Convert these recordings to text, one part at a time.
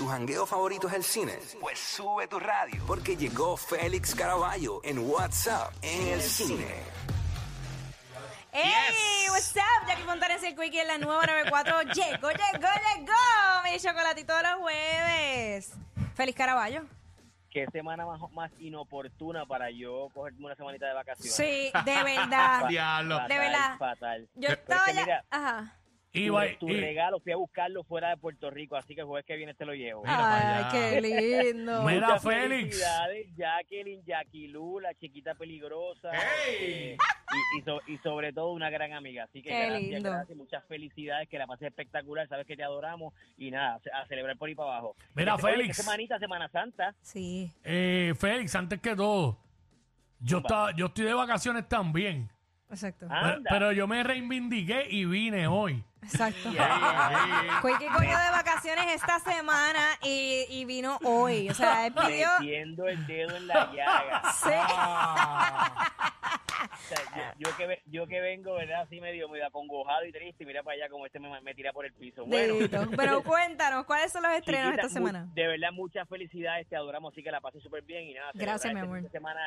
¿Tu jangueo favorito es el cine? Pues sube tu radio, porque llegó Félix Caraballo en WhatsApp en el cine. ¡Hey! What's up? Jackie Fontanes el Quickie en la nueva 94. Llegó, llegó, llegó. Mi chocolatito de los jueves. Feliz Caraballo. qué semana más, más inoportuna para yo cogerme una semanita de vacaciones. Sí, de verdad. Diablo. De verdad. Fatal. Yo estaba es que ya. mira, Ajá. Iba, tu, tu y- regalo fui a buscarlo fuera de Puerto Rico, así que el jueves que viene te lo llevo. Mira para Ay, qué lindo. Mira, Muchas Félix. felicidades, Jacqueline, Jackie Lu, la chiquita peligrosa. ¡Ey! eh, y, y so- y sobre todo una gran amiga. Así que Qué gracias, lindo. gracias, muchas felicidades, que la pases espectacular, sabes que te adoramos y nada, a celebrar por ahí para abajo. Mira, oye, Félix. semanita, Semana Santa. Sí. eh, Félix, antes que todo, yo, estaba, yo estoy de vacaciones también. Exacto. Pero, pero yo me reivindiqué y vine hoy. Exacto. Yeah. Quickie cogió de vacaciones esta semana y, y vino hoy. O sea, él pidió. Metiendo el dedo en la llaga. Sí. O sea, yo, yo que, ve- yo que vengo, ¿verdad? Así medio, medio acongojado y triste, y mira para allá como este me, me tira por el piso. Bueno, Dedito. Pero cuéntanos, ¿cuáles son los estrenos chiquita, esta mu- semana? de verdad, muchas felicidades, te adoramos, así que la pases súper bien y nada. Gracias, mi este amor. fin de semana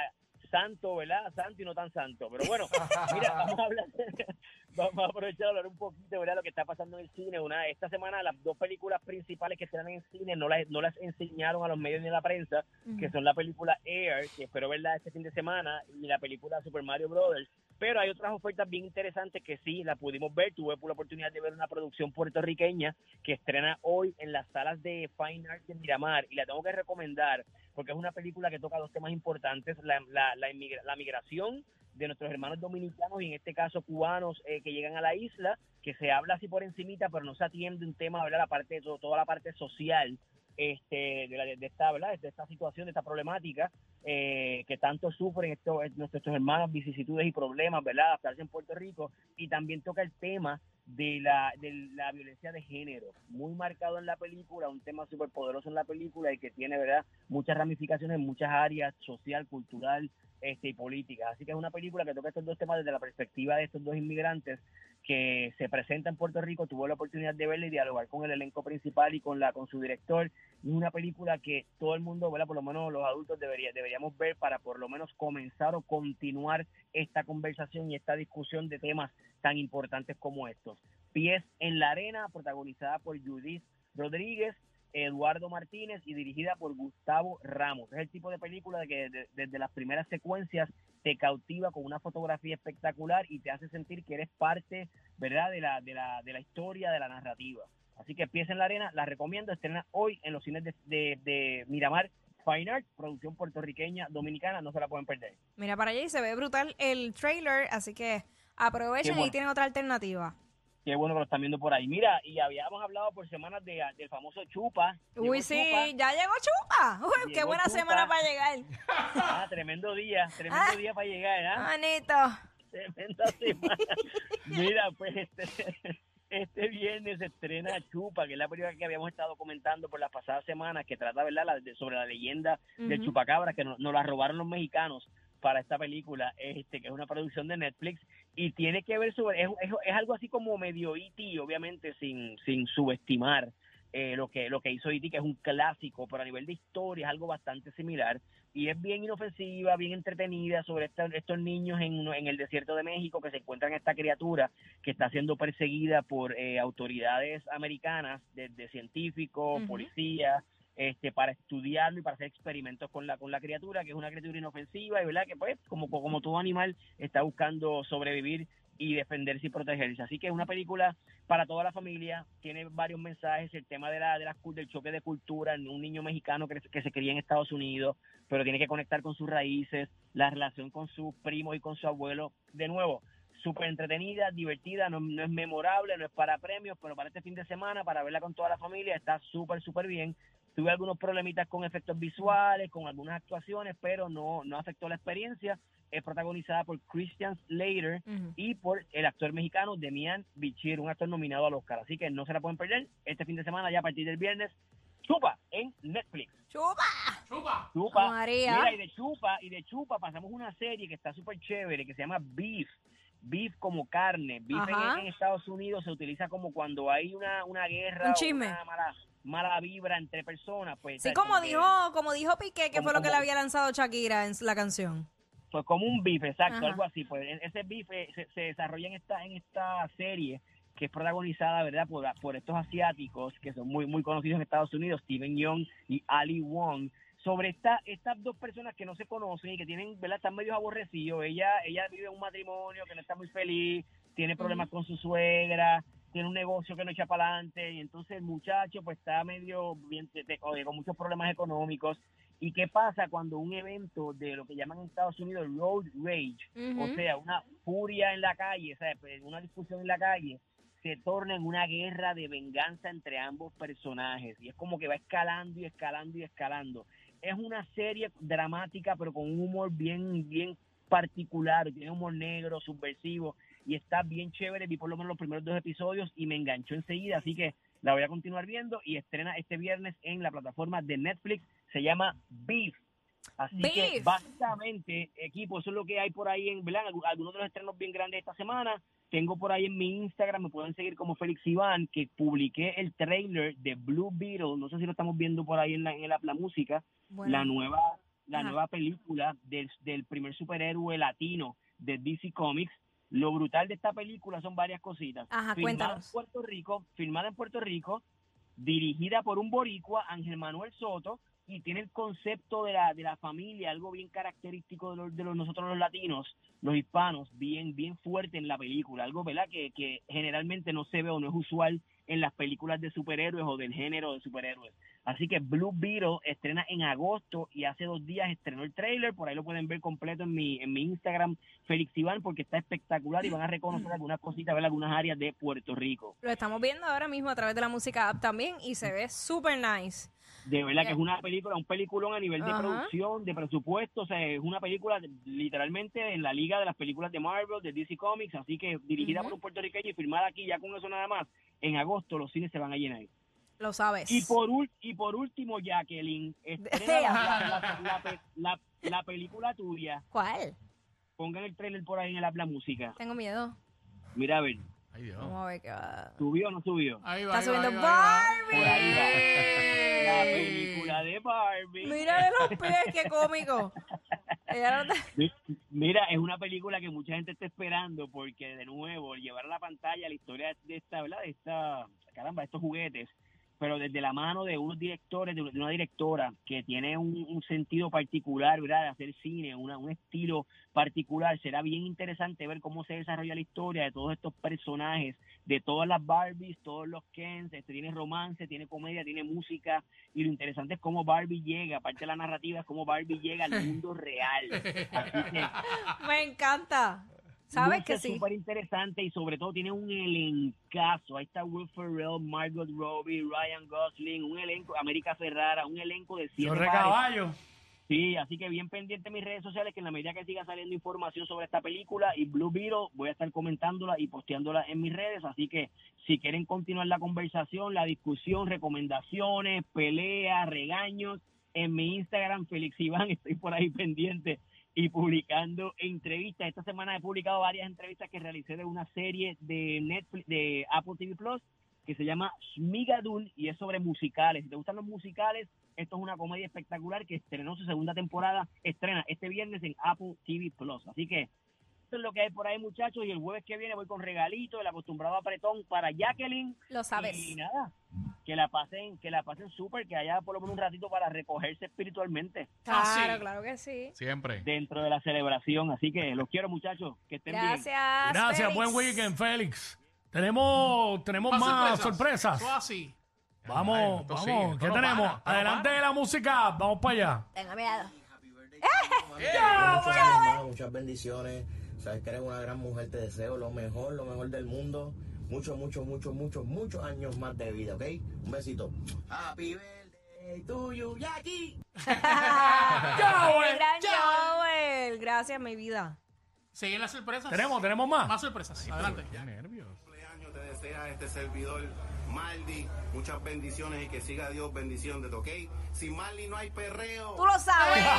santo, ¿verdad? Santo y no tan santo. Pero bueno, mira, vamos a hablar, vamos a aprovechar a hablar un poquito, ¿verdad? Lo que está pasando en el cine. Una, esta semana las dos películas principales que están en el cine no las, no las enseñaron a los medios ni a la prensa, que son la película Air, que espero verla este fin de semana, y la película Super Mario Brothers. Pero hay otras ofertas bien interesantes que sí la pudimos ver. Tuve la oportunidad de ver una producción puertorriqueña que estrena hoy en las salas de Fine Arts de Miramar y la tengo que recomendar porque es una película que toca dos temas importantes, la, la, la, inmigra- la migración de nuestros hermanos dominicanos y en este caso cubanos eh, que llegan a la isla, que se habla así por encimita, pero no se atiende un tema, ¿verdad? La parte, to- toda la parte social este, de, la, de esta, ¿verdad? de esta situación, de esta problemática eh, que tanto sufren estos, nuestros hermanos, vicisitudes y problemas, ¿verdad? Adaptarse en Puerto Rico y también toca el tema de la, de la violencia de género, muy marcado en la película, un tema súper poderoso en la película y que tiene, ¿verdad?, muchas ramificaciones en muchas áreas, social, cultural este, y políticas. Así que es una película que toca estos dos temas desde la perspectiva de estos dos inmigrantes que se presenta en Puerto Rico, tuvo la oportunidad de verla y dialogar con el elenco principal y con la con su director. Una película que todo el mundo, ¿verdad? por lo menos los adultos debería, deberíamos ver para por lo menos comenzar o continuar esta conversación y esta discusión de temas tan importantes como estos. Pies en la arena, protagonizada por Judith Rodríguez, Eduardo Martínez y dirigida por Gustavo Ramos. Es el tipo de película de que de- desde las primeras secuencias te cautiva con una fotografía espectacular y te hace sentir que eres parte, ¿verdad?, de la, de la, de la historia, de la narrativa. Así que Pies en la Arena, la recomiendo, estrena hoy en los cines de, de, de Miramar Fine Arts, producción puertorriqueña, dominicana, no se la pueden perder. Mira para allá y se ve brutal el trailer, así que aprovechen bueno. y tienen otra alternativa. Qué bueno que lo están viendo por ahí. Mira, y habíamos hablado por semanas de, del famoso Chupa. Uy, sí, Chupa. ya llegó Chupa. Uy, qué buena Chupa. semana para llegar. Ah, tremendo día, tremendo Ah. día para llegar, ¿ah? Manito. Tremenda semana. Mira, pues este, este viernes se estrena Chupa, que es la película que habíamos estado comentando por las pasadas semanas, que trata ¿verdad? La- de- sobre la leyenda del Ujú. chupacabra, que nos, nos la robaron los mexicanos para esta película, este que es una producción de Netflix y tiene que ver sobre es, es, algo así como medio E.T., obviamente sin sin subestimar eh, lo que lo que hizo E.T., que es un clásico, pero a nivel de historia es algo bastante similar y es bien inofensiva, bien entretenida sobre esta- estos niños en, en el desierto de México que se encuentran esta criatura que está siendo perseguida por eh, autoridades americanas, desde científicos, policías, este, para estudiarlo y para hacer experimentos con la con la criatura, que es una criatura inofensiva y verdad que pues como como todo animal está buscando sobrevivir y defenderse y protegerse. Así que es una película para toda la familia, tiene varios mensajes, el tema de la, de las del choque de cultura, un niño mexicano que, que se cría en Estados Unidos, pero tiene que conectar con sus raíces, la relación con sus primos y con su abuelo. De nuevo, súper entretenida, divertida, no, no es memorable, no es para premios, pero para este fin de semana, para verla con toda la familia, está súper, súper bien. Tuve algunos problemitas con efectos visuales, con algunas actuaciones, pero no, no afectó la experiencia. Es protagonizada por Christian Slater Ujú. y por el actor mexicano Demian Bichir, un actor nominado al Oscar. Así que no se la pueden perder este fin de semana, ya a partir del viernes. Chupa en Netflix. Chupa. ¡Chupa! Chupa. María. Mira, y de Chupa, y de Chupa pasamos una serie que está súper chévere, que se llama Beef. Beef como carne. Beef en, en Estados Unidos se utiliza como cuando hay una, una guerra. Un o chisme. una mala- mala vibra entre personas, pues... Sí, como que- dijo, como dijo Piqué, que Como- fue lo que le había lanzado Shakira en la canción. pues como un bife, exacto, Ajá. algo así. Pues e- ese bife se, se desarrolla en esta en esta serie que es protagonizada, ¿verdad? Por, por estos asiáticos que son muy muy conocidos en Estados Unidos, Steven Young y Ali Wong. Sobre esta, estas dos personas que no se conocen y que tienen, ¿verdad? Están medio aborrecidos. Ella, ella vive un matrimonio que no está muy feliz, tiene problemas con su suegra, tiene un negocio que no echa para adelante y entonces el muchacho pues está medio bien, con muchos problemas económicos. ¿Y qué pasa cuando un evento de lo que llaman en Estados Unidos road rage, o sea, una furia en la calle, sea, pues, una discusión en la calle, se torna en una guerra de venganza entre ambos personajes? Y es como que va escalando y escalando y escalando. Es una serie dramática, pero con un humor bien, bien particular, tiene humor negro, subversivo, y está bien chévere, vi por lo menos los primeros dos episodios y me enganchó enseguida, así que la voy a continuar viendo y estrena este viernes en la plataforma de Netflix, se llama Beef. Así que básicamente, equipo, eso es lo que hay por ahí en, ¿verdad? Algu- Algunos de los estrenos bien grandes esta semana. Tengo por ahí en mi Instagram, me pueden seguir como Félix Iván, que publiqué el trailer de Blue Beetle, no sé si lo estamos viendo por ahí en la, en la, la música, Bueno. la nueva la Ajá. nueva película del, del primer superhéroe latino de DC Comics. Lo brutal de esta película son varias cositas. Ajá, Filmada cuéntanos. en Puerto Rico, filmada en Puerto Rico, dirigida por un boricua, Ángel Manuel Soto, y tiene el concepto de la, de la familia, algo bien característico de, los, de los- nosotros los latinos, los hispanos, bien, bien fuerte en la película, algo ¿verdad? Que, que generalmente no se ve o no es usual en las películas de superhéroes o del género de superhéroes. Así que Blue Beetle estrena en agosto y hace dos días estrenó el trailer, por ahí lo pueden ver completo en mi, en mi Instagram, Félix Iván, porque está espectacular y van a reconocer algunas cositas, ver algunas áreas de Puerto Rico. Lo estamos viendo ahora mismo a través de la música app también y se ve súper nice. De verdad que es una película, un peliculón a nivel de Ajá. producción, de presupuesto, o sea, es una película literalmente en la liga de las películas de Marvel, de DC Comics, así que dirigida por un puertorriqueño y filmada aquí, ya con eso nada más, en agosto los cines se van a llenar. Lo sabes. Y por, y por último, Jacqueline, la, la- la película tuya, ¿Cuál? pongan el trailer por ahí en el Habla Música. Tengo miedo. Mira a ver, Ay, Dios. Vamos a ver qué va. ¿subió o no subió? Ahí va, Está ahí va, subiendo ahí va, ahí Barbie. Por ahí va. La película de Barbie. Mira de los pies, qué cómico. Ella no te- Mi- Mira, es una película que mucha gente está esperando porque, de nuevo, llevar a la pantalla la historia de esta, ¿verdad? De esta, caramba, estos juguetes, pero desde la mano de unos directores, de una- directora que tiene un, un sentido particular, ¿verdad? De hacer cine, una, un estilo particular. Será bien interesante ver cómo se desarrolla la historia de todos estos personajes, de todas las Barbies, todos los Kens, este, tiene romance, tiene comedia, tiene música, y lo interesante es cómo Barbie llega, aparte de la narrativa, es cómo Barbie llega al mundo real. Así que Me encanta. ¿Sabes que sí? súper interesante y sobre todo tiene un elencazo. Ahí está Will Ferrell, Margot Robbie, Ryan Gosling, un elenco, América Ferrara, un elenco de siete Yo pares. recaballo. Sí, así que bien pendiente en mis redes sociales que en la medida que siga saliendo información sobre esta película y Blue Beetle voy a estar comentándola y posteándola en mis redes, así que si quieren continuar la conversación, la discusión, recomendaciones, peleas, regaños, en mi Instagram, Félix Iván, estoy por ahí pendiente y publicando entrevistas. Esta semana he publicado varias entrevistas que realicé de una serie de Netflix, de Apple TV Plus, que se llama Shmigadun y es sobre musicales. Si te gustan los musicales, esto es una comedia espectacular que estrenó su segunda temporada, estrena este viernes en Apple TV Plus. Así que esto es lo que hay por ahí, muchachos. Y el jueves que viene voy con regalito, el acostumbrado apretón para Jacqueline. Lo sabes. Y nada, que la pasen, que la pasen súper, que haya por lo menos un ratito para recogerse espiritualmente Ah, sí. Claro, claro que sí. Siempre. dentro de la celebración. Así que los quiero, muchachos. Que estén bien. Gracias. Gracias, buen weekend, Félix. Tenemos, tenemos más sorpresas. Todo así. Vamos, Ay, vamos. sigue, ¿Qué no tenemos? para, Adelante para. de la música. Vamos para allá. Tenga miedo. Muchos hermanos, muchas bendiciones. Sabes que eres una gran mujer, te deseo lo mejor, lo mejor del mundo. Muchos, muchos, muchos, muchos, muchos años más de vida, ¿ok? Un besito. Happy birthday to you, Jackie. El gran Joel. Gracias, mi vida. Siguen las sorpresas. Tenemos, tenemos más. Más sorpresas. Adelante. Qué nervios. cumpleaños te desea este servidor Maldi. Muchas bendiciones y que siga Dios bendiciones, ¿ok? Sin Maldi no hay perreo. Tú lo sabes.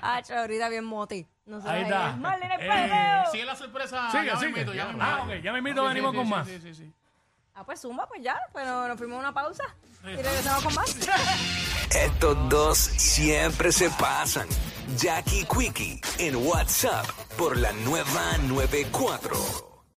Ah, ahorita bien moti. No sé. Ahí está. Marlene Eh, Peleo. Siguen las sorpresas. Sigue, ya me sigue. invito, ya me Ah, invito. ok, ya me invito, venimos sí, con sí, más. Sí, sí, sí. Ah, pues zumba, pues ya. Pero nos fuimos a una pausa. Y regresamos con más. Estos dos siempre se pasan. Jackie Quickie en WhatsApp por la nueva 94.